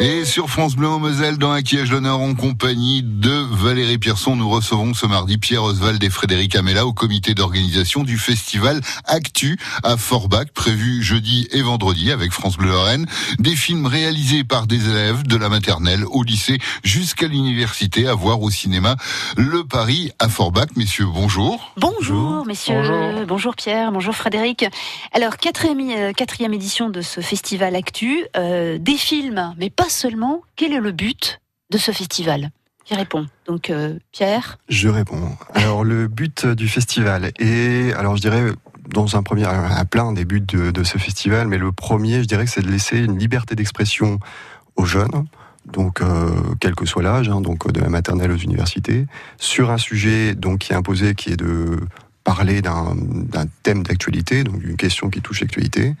Et sur France Bleu en Moselle, dans Acquiège l'honneur en compagnie de Valérie Pierson, nous recevons ce mardi Pierre Oswald et Frédéric Amella au comité d'organisation du festival Actu à Forbach, prévu jeudi et vendredi avec France Bleu Lorraine. Des films réalisés par des élèves de la maternelle au lycée jusqu'à l'université à voir au cinéma Le Paris à Forbach. Messieurs, bonjour. Bonjour, messieurs. Bonjour. Pierre, bonjour Frédéric. Alors, quatrième, euh, quatrième édition de ce festival Actu, euh, des films, mais pas seulement. Quel est le but de ce festival Qui répond Donc, euh, Pierre Je réponds. Alors, le but du festival est, alors je dirais, dans un premier, un plein des buts de, ce festival, mais le premier, je dirais que c'est de laisser une liberté d'expression aux jeunes, donc euh, quel que soit l'âge, hein, donc de la maternelle aux universités, sur un sujet donc qui est imposé, qui est de parler d'un thème d'actualité, donc d'une question qui touche l'actualité.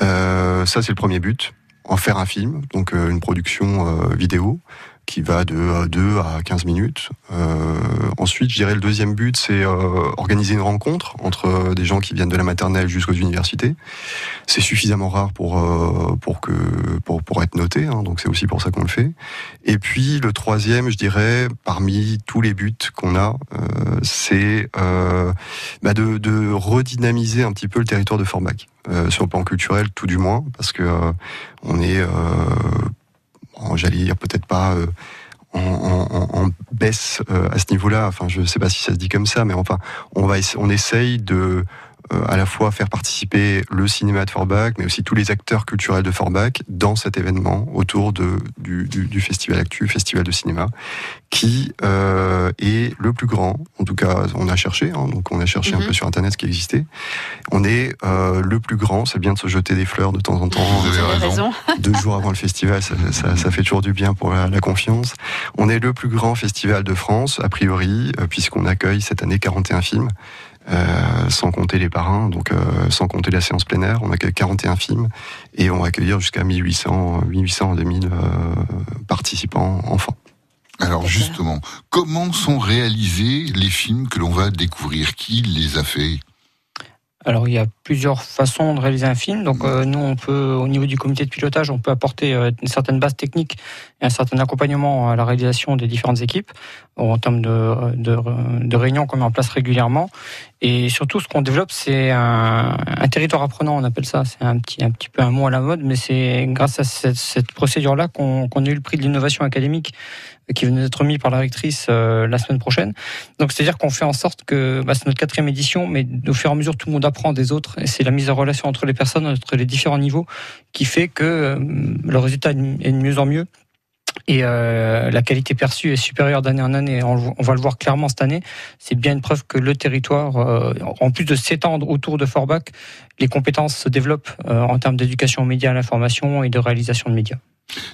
Euh, ça, c'est le premier but en faire un film, donc euh, une production euh, vidéo qui va de 2 euh, à 15 minutes. Ensuite, je dirais le deuxième but, c'est organiser une rencontre entre des gens qui viennent de la maternelle jusqu'aux universités. C'est suffisamment rare pour pour que pour être noté, hein, donc c'est aussi pour ça qu'on le fait. Et puis le troisième, je dirais, parmi tous les buts qu'on a, c'est bah de, redynamiser un petit peu le territoire de Forbach. Sur le plan culturel, tout du moins, parce que on est j'allais dire peut-être pas euh, en, baisse euh, à ce niveau-là. Enfin, je sais pas si ça se dit comme ça, mais enfin, on va, on essaye de euh, à la fois faire participer le cinéma de Forbach, mais aussi tous les acteurs culturels de Forbach dans cet événement autour de, du, du, Festival Actu, Festival de cinéma, qui euh, est le plus grand. En tout cas, on a cherché, hein, donc on a cherché un mhm. peu sur Internet ce qui existait. On est euh, le plus grand, c'est bien de se jeter des fleurs de temps en temps. Vous avez raison. Deux jours avant le festival, ça, ça, ça fait toujours du bien pour la, la, confiance. On est le plus grand festival de France, a priori, puisqu'on accueille cette année 41 films. Euh, sans compter les parrains, donc euh, sans compter la séance plein air. On accueille 41 films et on va accueillir jusqu'à 1800, 1800 2000 participants enfants. Alors justement, comment sont réalisés les films que l'on va découvrir? Qui les a faits alors il y a plusieurs façons de réaliser un film. Donc euh, nous on peut au niveau du comité de pilotage, on peut apporter euh, une certaine base technique et un certain accompagnement à la réalisation des différentes équipes en termes de, de, réunions qu'on met en place régulièrement. Et surtout ce qu'on développe c'est un, territoire apprenant, on appelle ça. C'est un petit un petit peu un mot à la mode, mais c'est grâce à cette, cette procédure là qu'on a eu le prix de l'innovation académique qui venait d'être mis par la rectrice euh, la semaine prochaine. Donc c'est-à-dire qu'on fait en sorte que bah, c'est notre quatrième édition, mais au fur et à mesure tout le monde apprend des autres, et c'est la mise en relation entre les personnes, entre les différents niveaux, qui fait que euh, le résultat est de mieux en mieux. Et euh, la qualité perçue est supérieure d'année en année. On, va le voir clairement cette année. C'est bien une preuve que le territoire, en plus de s'étendre autour de Forbach, les compétences se développent en termes d'éducation aux médias, à l'information et de réalisation de médias.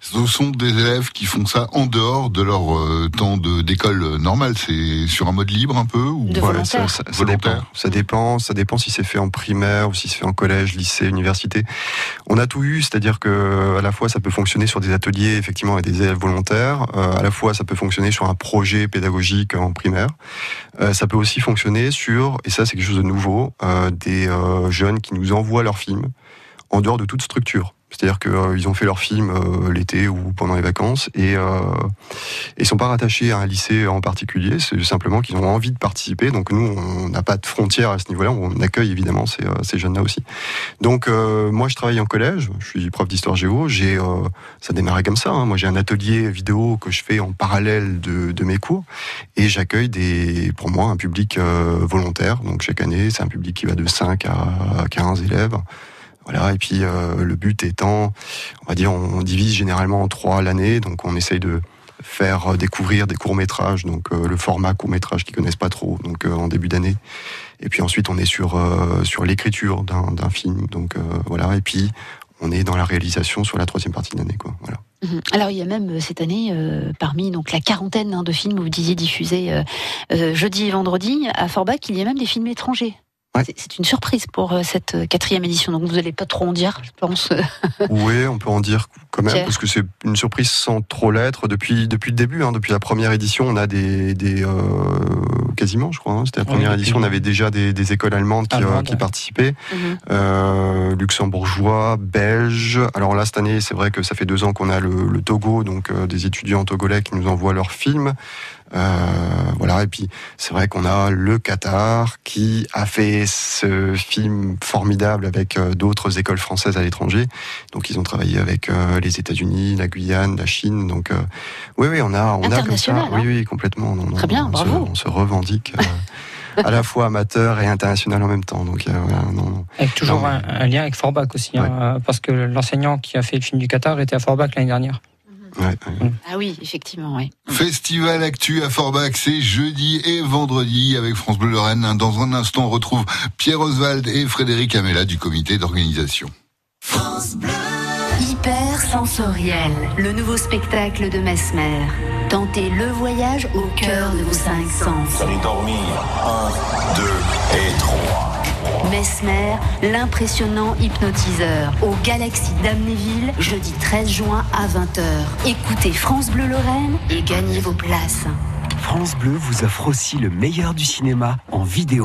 Ce sont des élèves qui font ça en dehors de leur euh, temps d'école normale. C'est sur un mode libre un peu ou ça, ça, dépend. ça dépend. Ça dépend si c'est fait en primaire ou si c'est fait en collège, lycée, université. On a tout eu, c'est-à-dire que à la fois ça peut fonctionner sur des ateliers effectivement avec des élèves volontaires. Euh, à la fois ça peut fonctionner sur un projet pédagogique en primaire. Euh, ça peut aussi fonctionner sur, et ça c'est quelque chose de nouveau, des jeunes qui nous envoient leurs films en dehors de toute structure. C'est-à-dire qu'ils euh, ont fait leur film euh, l'été ou pendant les vacances et euh, ils sont pas rattachés à un lycée en particulier. C'est simplement qu'ils ont envie de participer. Donc nous, on n'a pas de frontières à ce niveau-là. On accueille évidemment ces, ces jeunes-là aussi. Donc moi, je travaille en collège. Je suis prof d'histoire géo. J'ai ça démarrait comme ça. Hein. Moi, j'ai un atelier vidéo que je fais en parallèle de, de mes cours et j'accueille des, pour moi, un public volontaire. Donc chaque année, c'est un public qui va de 5 à 15 élèves. Voilà, et puis euh, le but étant, on va dire, on divise généralement en trois l'année, donc on essaye de faire découvrir des courts métrages, donc euh, le format court métrage qu'ils connaissent pas trop, donc euh, en début d'année. Et puis ensuite on est sur sur l'écriture d'un film, donc voilà. Et puis on est dans la réalisation sur la troisième partie de l'année, quoi. Voilà. Mhm. Alors il y a même cette année, parmi donc la quarantaine hein, de films, vous disiez diffusés jeudi et vendredi à Forbach, il y a même des films étrangers. C'est une surprise pour euh, cette euh, quatrième édition, donc vous n'allez pas trop en dire, je pense. oui, on peut en dire quand même, parce que c'est une surprise sans trop l'être. Depuis, depuis le début, hein, depuis la première édition, on a des... des euh, quasiment, je crois, hein, c'était la première édition, on avait déjà des, écoles allemandes qui, participaient, mhm. luxembourgeois, belges. Alors là, cette année, c'est vrai que ça fait deux ans qu'on a le, le Togo, donc des étudiants togolais qui nous envoient leurs films. Euh, voilà, et puis c'est vrai qu'on a le Qatar qui a fait ce film formidable avec euh, d'autres écoles françaises à l'étranger. Donc ils ont travaillé avec euh, les États-Unis, la Guyane, la Chine. Donc oui, oui, on a, on a comme ça. Hein. oui, oui, complètement. Très bien, bravo. on se revendique. à la fois amateur et international en même temps. Donc, Avec toujours un, lien avec Forbach aussi, hein, parce que l'enseignant qui a fait le film du Qatar était à Forbach l'année dernière. Ah oui, effectivement, oui. Festival Actu à Forbach, c'est jeudi et vendredi avec France Bleu Lorraine. Dans un instant, on retrouve Pierre Oswald et Frédéric Amella du comité d'organisation. France Bleu Hyper sensoriel, le nouveau spectacle de Mesmer. Tentez le voyage au cœur de vos cinq sens. allez dormir. Un, deux et trois. Mesmer, l'impressionnant hypnotiseur, au Galaxy d'Amnéville, jeudi 13 juin à 20h. Écoutez France Bleu Lorraine et gagnez vos places. France Bleu vous offre aussi le meilleur du cinéma en vidéo.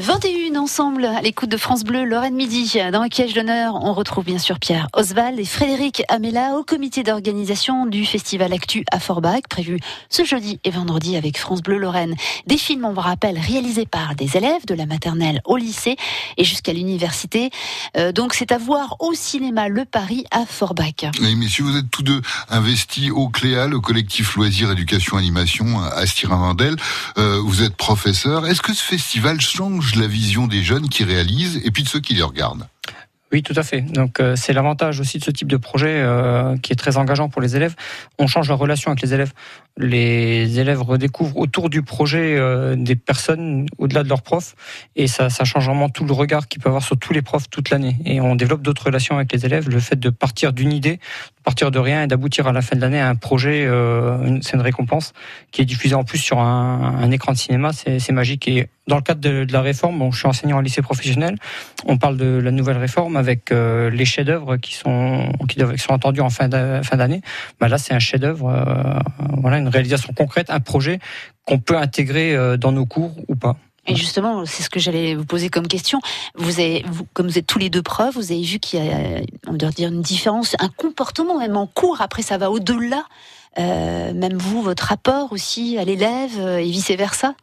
21 ensemble à l'écoute de France Bleu, Lorraine Midi. Dans le piège d'honneur, on retrouve bien sûr Pierre Oswald et Frédéric Amela au comité d'organisation du festival Actu à Forbach, prévu ce jeudi et vendredi avec France Bleu Lorraine. Des films, on vous rappelle, réalisés par des élèves de la maternelle au lycée et jusqu'à l'université. Euh, donc c'est à voir au cinéma Le Paris à Forbach. Et messieurs, vous êtes tous deux investis au CLEA, le collectif Loisirs, Éducation, Animation euh, à Styrin-Vandel. Euh, vous êtes professeur. Est-ce que ce festival change la vision des jeunes qui réalisent et puis de ceux qui les regardent. Oui, tout à fait. Donc euh, c'est l'avantage aussi de ce type de projet euh, qui est très engageant pour les élèves. On change la relation avec les élèves les élèves redécouvrent autour du projet euh, des personnes au-delà de leurs profs et ça, change vraiment tout le regard qu'ils peuvent avoir sur tous les profs toute l'année. Et on développe d'autres relations avec les élèves. Le fait de partir d'une idée, de partir de rien et d'aboutir à la fin de l'année à un projet, c'est une récompense qui est diffusée en plus sur un, un écran de cinéma, c'est magique. Et dans le cadre de, la réforme, bon, je suis enseignant en lycée professionnel, on parle de la nouvelle réforme avec euh, les chefs-d'œuvre qui sont qui, sont attendus en fin d'année. Bah là, c'est un chef-d'œuvre, euh, voilà, une réalisation concrète, un projet qu'on peut intégrer euh, dans nos cours ou pas. Et justement, c'est ce que j'allais vous poser comme question. Vous avez, comme vous êtes tous les deux profs, vous avez vu qu'il y a, on doit dire, une différence, un comportement même en cours. Après, ça va au-delà. Même vous, votre rapport aussi à l'élève et vice versa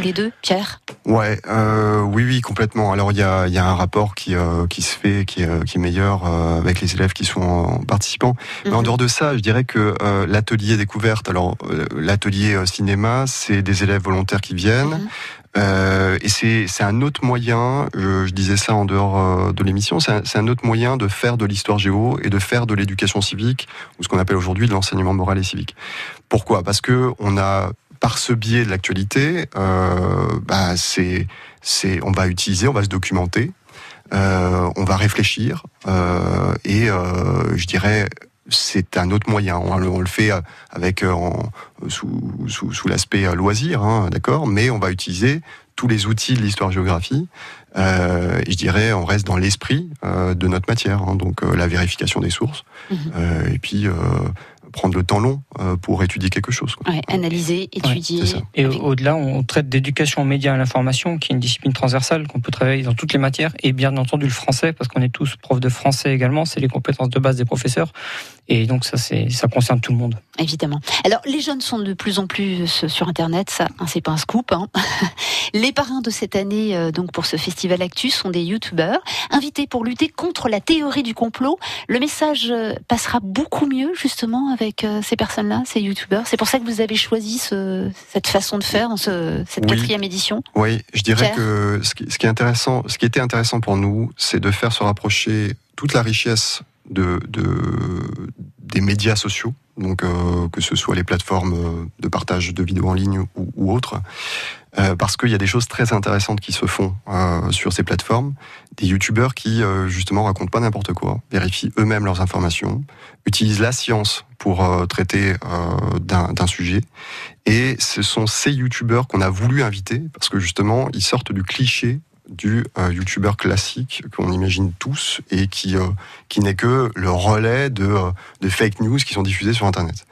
tous les deux, Pierre? Ouais, euh, oui, oui, complètement. Alors il y a, y a, un rapport qui, euh, qui se fait, qui, euh, qui est meilleur avec les élèves qui sont participants. Mais en mhm. dehors de ça, je dirais que l'atelier découverte, alors l'atelier cinéma, c'est des élèves volontaires qui viennent. Mhm. Euh, et c'est un autre moyen, je, je, disais ça en dehors de l'émission, c'est un, un, autre moyen de faire de l'histoire géo et de faire de l'éducation civique, ou ce qu'on appelle aujourd'hui de l'enseignement moral et civique. Pourquoi? Parce que on a par ce biais de l'actualité, euh, bah, c'est, c'est, on va utiliser, on va se documenter, euh, on va réfléchir, euh, et je dirais, c'est un autre moyen. On, le fait avec en, sous, sous, sous l'aspect loisir, hein, d'accord, mais on va utiliser tous les outils de l'histoire-géographie. Euh, et je dirais, on reste dans l'esprit euh, de notre matière, hein, donc la vérification des sources, mmh. et puis prendre le temps long euh, pour étudier quelque chose. analyser, étudier. et au-delà, on traite d'éducation aux médias et à l'information, qui est une discipline transversale qu'on peut travailler dans toutes les matières, et bien entendu le français, parce qu'on est tous profs de français également, c'est les compétences de base des professeurs. Et donc ça, c'est, ça concerne tout le monde. Évidemment. Alors, les jeunes sont de plus en plus sur Internet, ça, hein, c'est pas un scoop. Hein. Les parrains de cette année, euh, donc pour ce festival Actus, sont des youtubeurs invités pour lutter contre la théorie du complot. Le message euh, passera beaucoup mieux justement avec euh, ces personnes-là, ces youtubeurs. C'est pour ça que vous avez choisi ce, cette façon de faire dans ce, cette quatrième édition. Oui, je dirais que ce qui, ce qui, est intéressant, ce qui était intéressant pour nous, c'est de faire se rapprocher toute la richesse de, de des médias sociaux, donc euh, que ce soit les plateformes euh, de partage de vidéos en ligne ou, autres, euh, parce qu'il y a des choses très intéressantes qui se font sur ces plateformes, des youtubeurs qui justement racontent pas n'importe quoi, vérifient eux-mêmes leurs informations, utilisent la science pour traiter d'un sujet, et ce sont ces youtubeurs qu'on a voulu inviter parce que justement ils sortent du cliché du euh, youtubeur classique qu'on imagine tous et qui, euh, qui n'est que le relais de, euh, de fake news qui sont diffusés sur Internet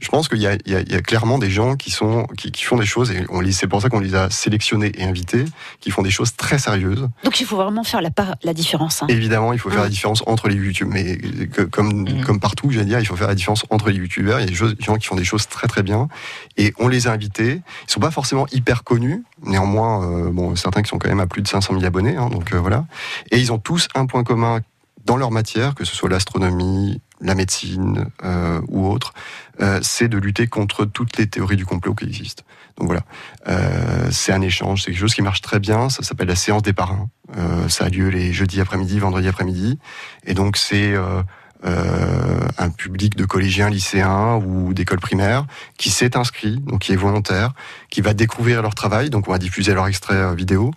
je pense qu'il y, y, y, a clairement des gens qui sont qui, qui font des choses et c'est pour ça qu'on les a sélectionnés et invités, qui font des choses très sérieuses. Donc il faut vraiment faire la, la différence. Hein. Évidemment, il faut faire la différence entre les youtubeurs, mais que, comme mmh. comme partout, j'allais dire, il faut faire la différence entre les youtubeurs. Il y a des, gens qui font des choses très très bien et on les a invités. Ils sont pas forcément hyper connus, néanmoins, euh, bon, certains qui sont quand même à plus de 500 000 abonnés, hein, donc euh, voilà. Et ils ont tous un point commun dans leur matière, que ce soit l'astronomie, la médecine euh, ou autre, euh, c'est de lutter contre toutes les théories du complot qui existent. Donc voilà, euh, c'est un échange, c'est quelque chose qui marche très bien. Ça s'appelle la séance des parrains. Euh, ça a lieu les jeudis après-midi, vendredi après-midi, et donc c'est euh, euh, un public de collégiens, lycéens ou d'écoles primaires qui s'est inscrit, donc qui est volontaire, qui va découvrir leur travail. Donc on va diffuser leur extrait vidéo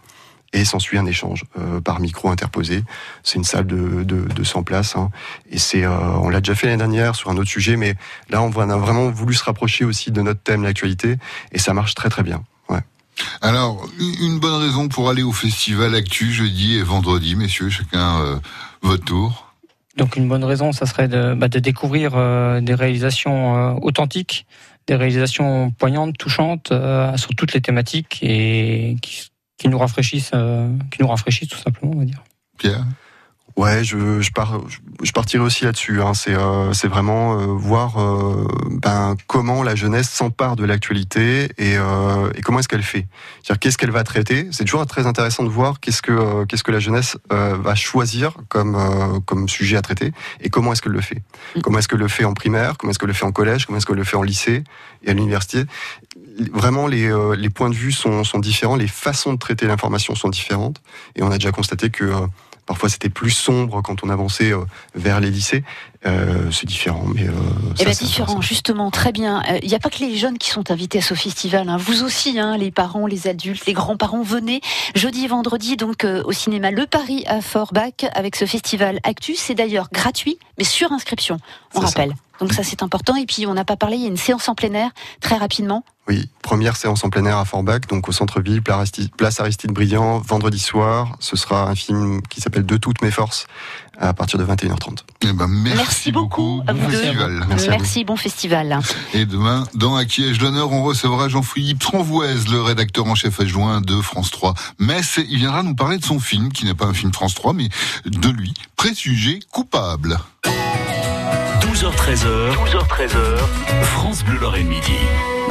et s'ensuit un échange euh, par micro interposé. C'est une salle de, de, de 100 places hein, et c'est euh, on l'a déjà fait l'année dernière sur un autre sujet, mais là on, a vraiment voulu se rapprocher aussi de notre thème l'actualité et ça marche très très bien. Ouais. Alors une bonne raison pour aller au festival Actu jeudi et vendredi, messieurs, chacun euh, votre tour. Donc une bonne raison, ça serait de, bah, de découvrir euh, des réalisations euh, authentiques, des réalisations poignantes, touchantes euh, sur toutes les thématiques et qui, qui nous rafraîchissent, euh, qui nous rafraîchissent tout simplement, on va dire. Pierre? Ouais, je, je, pars, je partirai aussi là-dessus. Hein. C'est euh, vraiment euh, voir euh, ben, comment la jeunesse s'empare de l'actualité et, euh, et, comment est-ce qu'elle fait. C'est-à-dire qu'est-ce qu'elle va traiter? C'est toujours très intéressant de voir qu'est-ce que euh, qu'est-ce que la jeunesse euh, va choisir comme comme sujet à traiter et comment est-ce qu'elle le fait. Mmh. Comment est-ce qu'elle le fait en primaire, comment est-ce qu'elle le fait en collège, comment est-ce qu'elle le fait en lycée et à l'université? Vraiment, les, les points de vue sont, sont différents, les façons de traiter l'information sont différentes et on a déjà constaté que Parfois, c'était plus sombre quand on avançait euh, vers les lycées. Euh, c'est différent, mais euh, eh ben, différent, justement, très bien. Il euh, n'y a pas que les jeunes qui sont invités à ce festival. Hein. Vous aussi, hein, les parents, les adultes, les grands-parents, venez jeudi et vendredi donc euh, au cinéma Le Paris à Forbach avec ce festival Actus. C'est d'ailleurs gratuit, mais sur inscription. On rappelle. Ça. Donc ça c'est important. Et puis on n'a pas parlé, il y a une séance en plein air très rapidement. Oui, première séance en plein air à Forbach, donc au centre-ville, place Aristide Briand, vendredi soir. Ce sera un film qui s'appelle De toutes mes forces à partir de 21h30. Eh ben, merci, merci beaucoup. Bon festival. Merci, merci bon festival. Et demain, dans Acquiège d'honneur, on recevra Jean-Philippe Tronvoise, le rédacteur en chef adjoint de France 3. Metz, il viendra nous parler de son film, qui n'est pas un film France 3, mais de lui, Préjugé coupable. 12h13h, 12h13h, France Bleu Lorraine Midi.